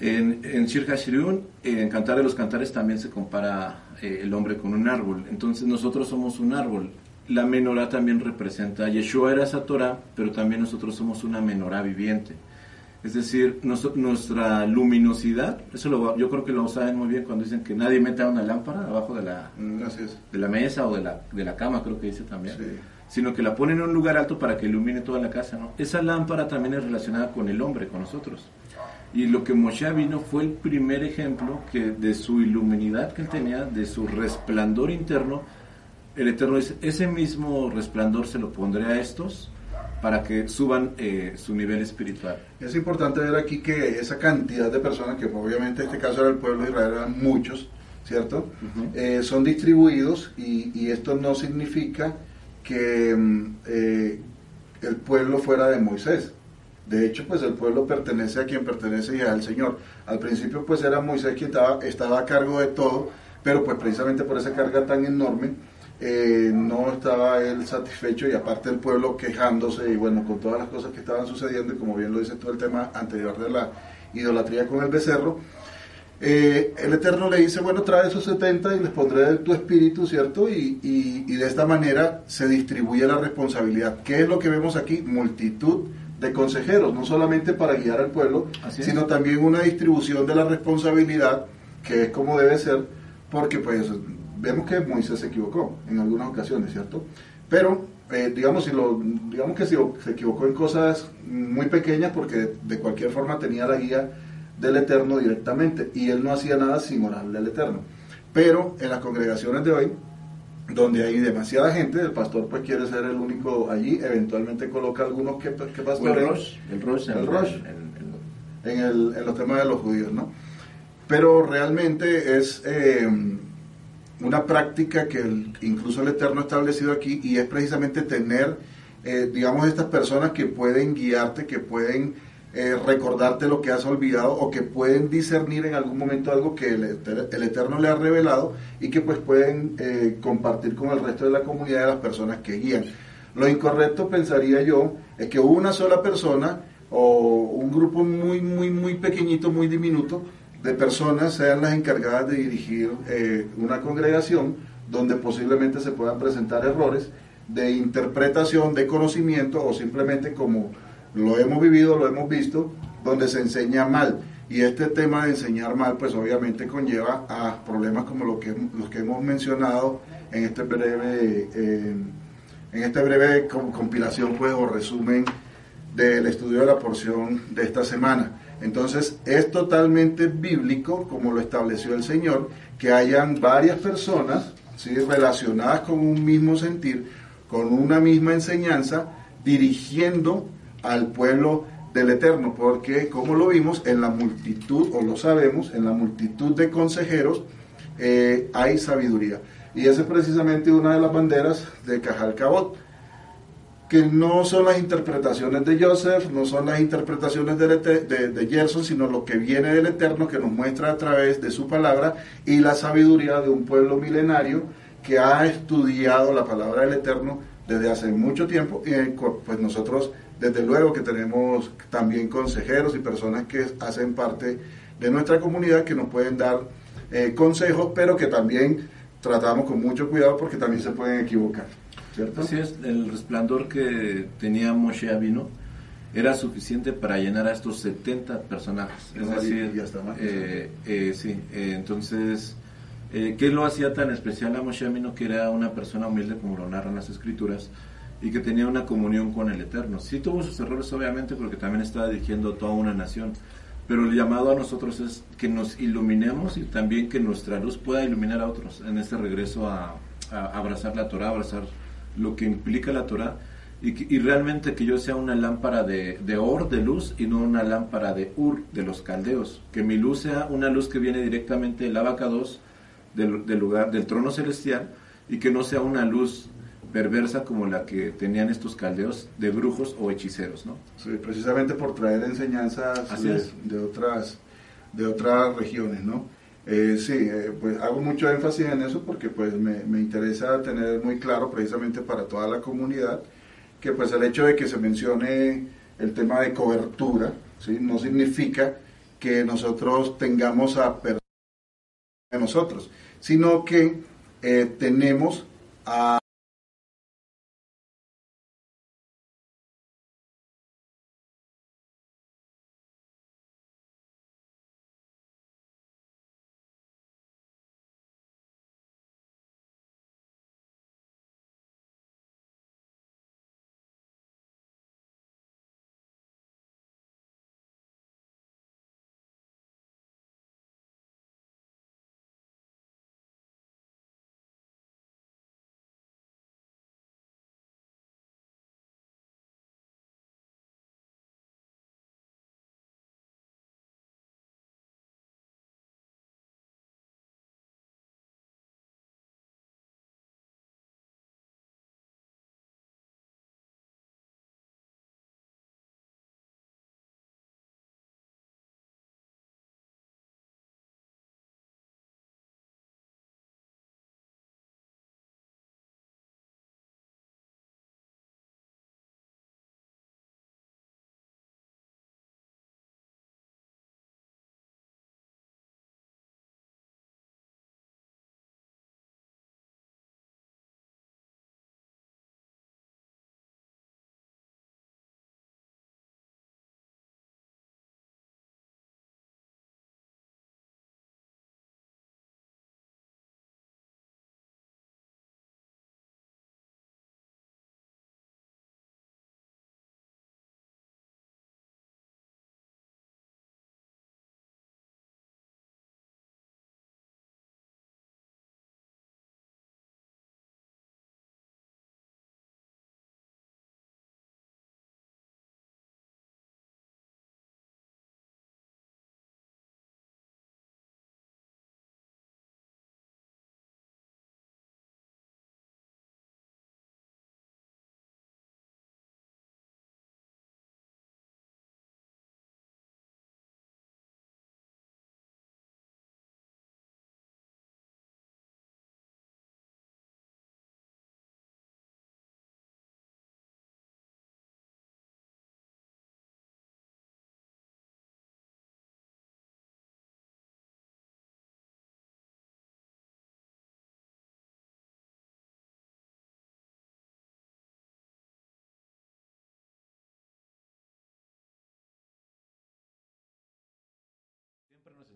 en, en Shir en Cantar de los Cantares, también se compara eh, el hombre con un árbol. Entonces nosotros somos un árbol la menorá también representa, Yeshua era esa Torah, pero también nosotros somos una menorá viviente. Es decir, nuestra luminosidad, eso lo, yo creo que lo saben muy bien cuando dicen que nadie meta una lámpara abajo de la, mm, de la mesa o de la, de la cama, creo que dice también, sino que la ponen en un lugar alto para que ilumine toda la casa. ¿no? Esa lámpara también es relacionada con el hombre, con nosotros. Y lo que Moshe vino fue el primer ejemplo que de su iluminidad que él tenía, de su resplandor interno, el Eterno dice, ese mismo resplandor se lo pondré a estos para que suban eh, su nivel espiritual. Es importante ver aquí que esa cantidad de personas, que obviamente en este caso era el pueblo de Israel, eran muchos, ¿cierto? Eh, son distribuidos y, esto no significa que mm, eh, el pueblo fuera de Moisés. De hecho, pues el pueblo pertenece a quien pertenece y al Señor. Al principio, pues era Moisés quien estaba, estaba a cargo de todo, pero pues precisamente por esa carga tan enorme, eh, no estaba él satisfecho y aparte el pueblo quejándose y bueno, con todas las cosas que estaban sucediendo y como bien lo dice todo el tema anterior de la idolatría con el becerro, eh, el Eterno le dice, bueno, trae esos 70 y les pondré de tu espíritu, ¿cierto? Y, y, de esta manera se distribuye la responsabilidad. ¿Qué es lo que vemos aquí? Multitud de consejeros, no solamente para guiar al pueblo, sino también una distribución de la responsabilidad, que es como debe ser, porque pues vemos que Moisés se equivocó en algunas ocasiones, ¿cierto? Pero, eh, digamos, si lo, digamos que si se equivocó en cosas muy pequeñas porque de cualquier forma tenía la guía del Eterno directamente y él no hacía nada sin orarle al Eterno. Pero en las congregaciones de hoy, donde hay demasiada gente, el pastor pues quiere ser el único allí, eventualmente coloca algunos que, que pastores. El Rosh, el Rosh, el Rosh, en, el, en los temas de los judíos, ¿no? Pero realmente es... Eh, una práctica que incluso el Eterno ha establecido aquí y es precisamente tener, eh, digamos, estas personas que pueden guiarte, que pueden eh, recordarte lo que has olvidado o que pueden discernir en algún momento algo que el, Eterno le ha revelado y que pues pueden eh, compartir con el resto de la comunidad de las personas que guían. Lo incorrecto, pensaría yo, es que una sola persona o un grupo muy, muy, muy pequeñito, muy diminuto, de personas sean las encargadas de dirigir eh, una congregación donde posiblemente se puedan presentar errores de interpretación, de conocimiento o simplemente como lo hemos vivido, lo hemos visto, donde se enseña mal. Y este tema de enseñar mal, pues obviamente conlleva a problemas como lo que, los que hemos mencionado en este breve, eh, en este breve compilación pues, o resumen del estudio de la porción de esta semana. Entonces es totalmente bíblico, como lo estableció el Señor, que hayan varias personas ¿sí? relacionadas con un mismo sentir, con una misma enseñanza, dirigiendo al pueblo del Eterno, porque como lo vimos en la multitud, o lo sabemos, en la multitud de consejeros eh, hay sabiduría. Y esa es precisamente una de las banderas de Cajal Cabot que no son las interpretaciones de Joseph, no son las interpretaciones de, de, Gerson, sino lo que viene del Eterno que nos muestra a través de su palabra y la sabiduría de un pueblo milenario que ha estudiado la palabra del Eterno desde hace mucho tiempo y eh, pues nosotros desde luego que tenemos también consejeros y personas que hacen parte de nuestra comunidad que nos pueden dar eh, consejos, pero que también tratamos con mucho cuidado porque también se pueden equivocar. Así es, el resplandor que tenía Moshe Abino era suficiente para llenar a estos 70 personajes. Es decir, eh, eh, sí, eh, entonces, ¿qué lo hacía tan especial a Moshe Abino? Que era una persona humilde, como lo narran las escrituras, y que tenía una comunión con el Eterno. Sí tuvo sus errores, obviamente, porque también estaba dirigiendo toda una nación, pero el llamado a nosotros es que nos iluminemos y también que nuestra luz pueda iluminar a otros en este regreso a, a abrazar la Torah, abrazar lo que implica la Torah y, y, realmente que yo sea una lámpara de, de, Or, de luz, y no una lámpara de Ur, de los caldeos. Que mi luz sea una luz que viene directamente del abacados, del, del lugar, del trono celestial, y que no sea una luz perversa como la que tenían estos caldeos de brujos o hechiceros, ¿no? Sí, precisamente por traer enseñanzas de, de, otras, de otras regiones, ¿no? Eh, sí, eh, pues hago mucho énfasis en eso porque pues me, me, interesa tener muy claro precisamente para toda la comunidad que pues el hecho de que se mencione el tema de cobertura, ¿sí? no significa que nosotros tengamos a personas de nosotros, sino que eh, tenemos a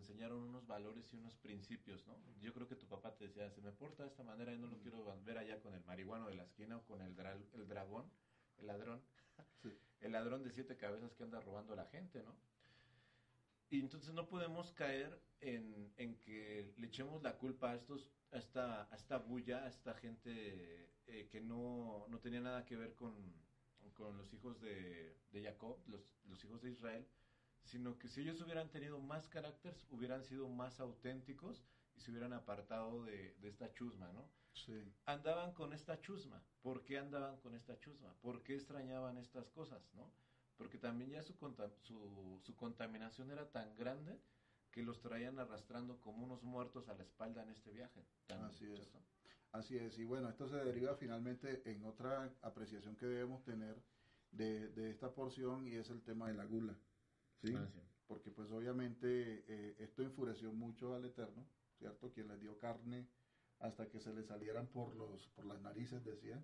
enseñaron unos valores y unos principios, ¿no? Yo creo que tu papá te decía, se me porta de esta manera y no lo quiero ver allá con el marihuano de la esquina o con el, el dragón, el ladrón, el ladrón de siete cabezas que anda robando a la gente, ¿no? Y entonces no podemos caer en, en que le echemos la culpa a estos a esta, a esta bulla, a esta gente eh, que no, no, tenía nada que ver con, con los hijos de, de Jacob, los, los, hijos de Israel, sino que si ellos hubieran tenido más carácter, hubieran sido más auténticos y se hubieran apartado de, de esta chusma, ¿no? Sí. Andaban con esta chusma. ¿Por qué andaban con esta chusma? ¿Por qué extrañaban estas cosas, no? Porque también ya su, su, su contaminación era tan grande que los traían arrastrando como unos muertos a la espalda en este viaje. Así es. Así es. Y bueno, esto se deriva finalmente en otra apreciación que debemos tener de, esta porción y es el tema de la gula. ¿Sí? Ah, Porque pues obviamente eh, esto enfureció mucho al Eterno, ¿cierto? Quien les dio carne hasta que se le salieran por, los, por las narices, decía.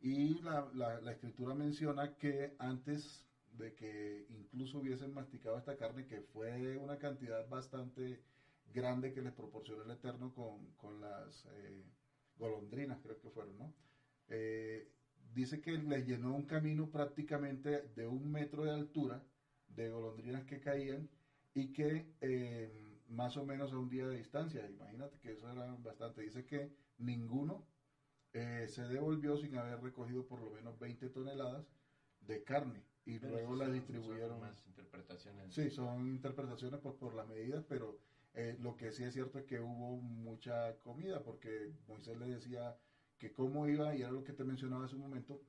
Y la, la, la escritura menciona que antes de que incluso hubiesen masticado esta carne, que fue una cantidad bastante grande que les proporcionó el Eterno con, con las eh, golondrinas, creo que fueron, ¿no? Eh, dice que les llenó un camino prácticamente de un metro de altura de golondrinas que caían y que eh, más o menos a un día de distancia, imagínate que eso era bastante, dice que ninguno se devolvió sin haber recogido por lo menos 20 toneladas de carne y luego la distribuyeron. más interpretaciones. Sí, son interpretaciones por, por las medidas, pero eh, lo que sí es cierto es que hubo mucha comida, porque Moisés le decía que cómo iba, y era lo que te mencionaba hace un momento,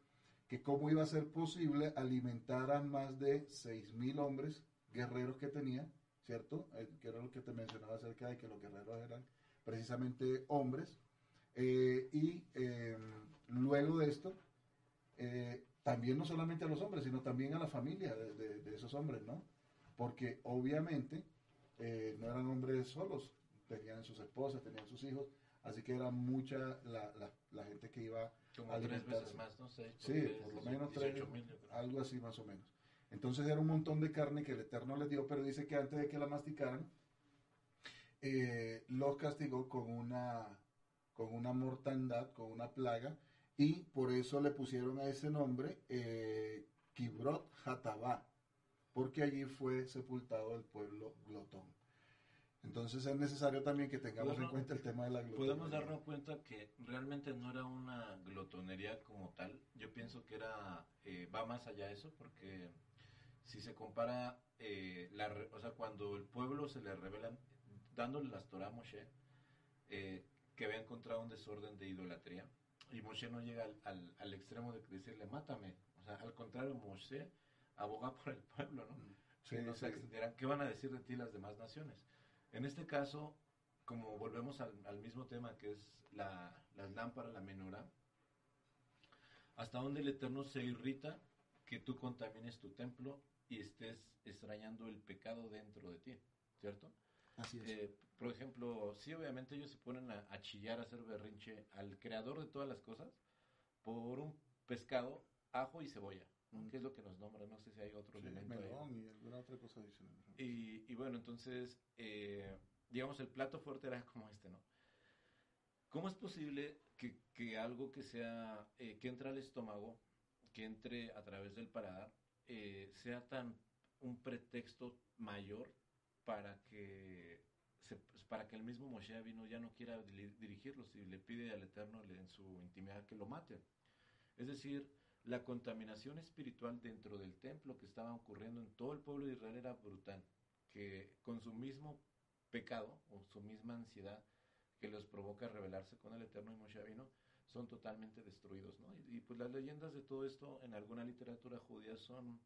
que cómo iba a ser posible alimentar a más de seis mil hombres guerreros que tenía, ¿cierto? Eh, que era lo que te mencionaba acerca de que los guerreros eran precisamente hombres. Eh, y luego de esto, también no solamente a los hombres, sino también a la familia de, esos hombres, ¿no? Porque obviamente eh, no eran hombres solos, tenían sus esposas, tenían sus hijos, así que era mucha la, la, gente que iba Como a tres veces más, no sé. Sí, por lo menos tres, algo así más o menos. Entonces era un montón de carne que el Eterno les dio, pero dice que antes de que la masticaran, eh, los castigó con una, con una mortandad, con una plaga, y por eso le pusieron a ese nombre eh, Kibrot Hatabá, porque allí fue sepultado el pueblo glotón. Entonces es necesario también que tengamos en cuenta el tema de la glotonería. Podemos darnos cuenta que realmente no era una glotonería como tal. Yo pienso que era eh, va más allá de eso, porque si se compara, eh, la, o sea, cuando el pueblo se le revela, dándole las Torah a Moshe, eh, que había encontrado un desorden de idolatría, y Moshe no llega al, al, extremo de decirle, mátame. O sea, al contrario, Moshe aboga por el pueblo, ¿no? Que no se extendieran. ¿Qué van a decir de ti las demás naciones? En este caso, como volvemos al, al mismo tema que es la, las lámparas, la menora, hasta donde el Eterno se irrita que tú contamines tu templo y estés extrañando el pecado dentro de ti, ¿cierto? Así es. Eh, por ejemplo, sí, obviamente ellos se ponen a, chillar, a hacer berrinche al creador de todas las cosas por un pescado, ajo y cebolla, mm. que es lo que nos nombra, no sé si hay otro elemento. y alguna otra cosa adicional. Y, bueno, entonces, eh, digamos, el plato fuerte era como este, ¿no? ¿Cómo es posible que, que algo que sea, eh, que entre al estómago, que entre a través del paladar, sea tan un pretexto mayor para que para que el mismo Moshe vino ya no quiera dirigirlos y le pide al Eterno en su intimidad que lo mate. Es decir, la contaminación espiritual dentro del templo que estaba ocurriendo en todo el pueblo de Israel era brutal, que con su mismo pecado o su misma ansiedad que los provoca rebelarse con el Eterno y Moshe vino, son totalmente destruidos. ¿no? y, pues las leyendas de todo esto en alguna literatura judía son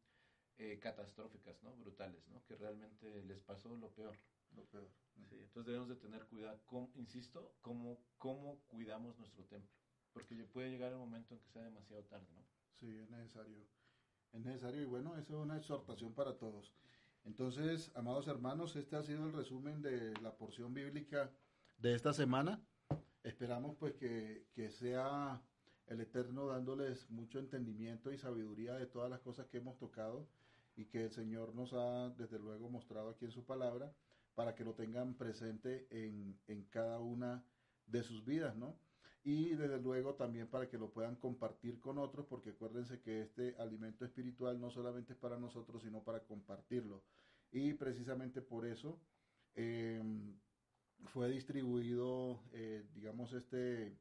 eh, catastróficas, ¿no? Brutales, ¿no? Que realmente les pasó lo peor. Lo peor. Sí, entonces debemos de tener cuidado, insisto, cómo, cómo cuidamos nuestro templo. Porque puede llegar el momento en que sea demasiado tarde, ¿no? Sí, es necesario. Es necesario y bueno, eso es una exhortación para todos. Entonces, amados hermanos, este ha sido el resumen de la porción bíblica de esta semana. Esperamos pues que, que sea el Eterno dándoles mucho entendimiento y sabiduría de todas las cosas que hemos tocado y que el Señor nos ha desde luego mostrado aquí en su palabra para que lo tengan presente en, en cada una de sus vidas, ¿no? Y desde luego también para que lo puedan compartir con otros, porque acuérdense que este alimento espiritual no solamente es para nosotros, sino para compartirlo. Y precisamente por eso em, fue distribuido, eh, digamos, este,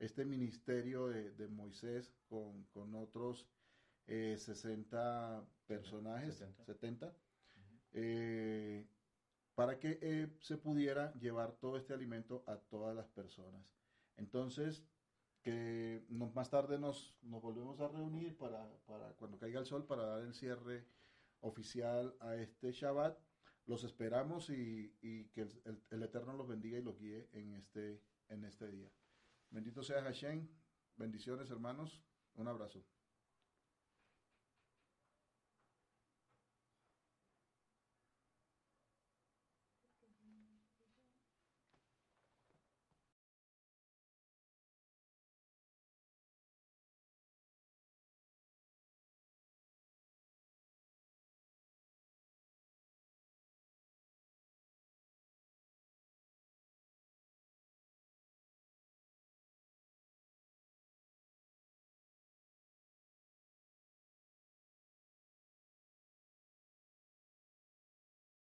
este ministerio de, Moisés con, con otros 60 eh, personajes, 70, eh, para que se pudiera llevar todo este alimento a todas las personas. Entonces, que más tarde nos, volvemos a reunir para, cuando caiga el sol para dar el cierre oficial a este Shabbat. Los esperamos y, que el, Eterno los bendiga y los guíe en este, en este día. Bendito sea Hashem. Bendiciones, hermanos. Un abrazo.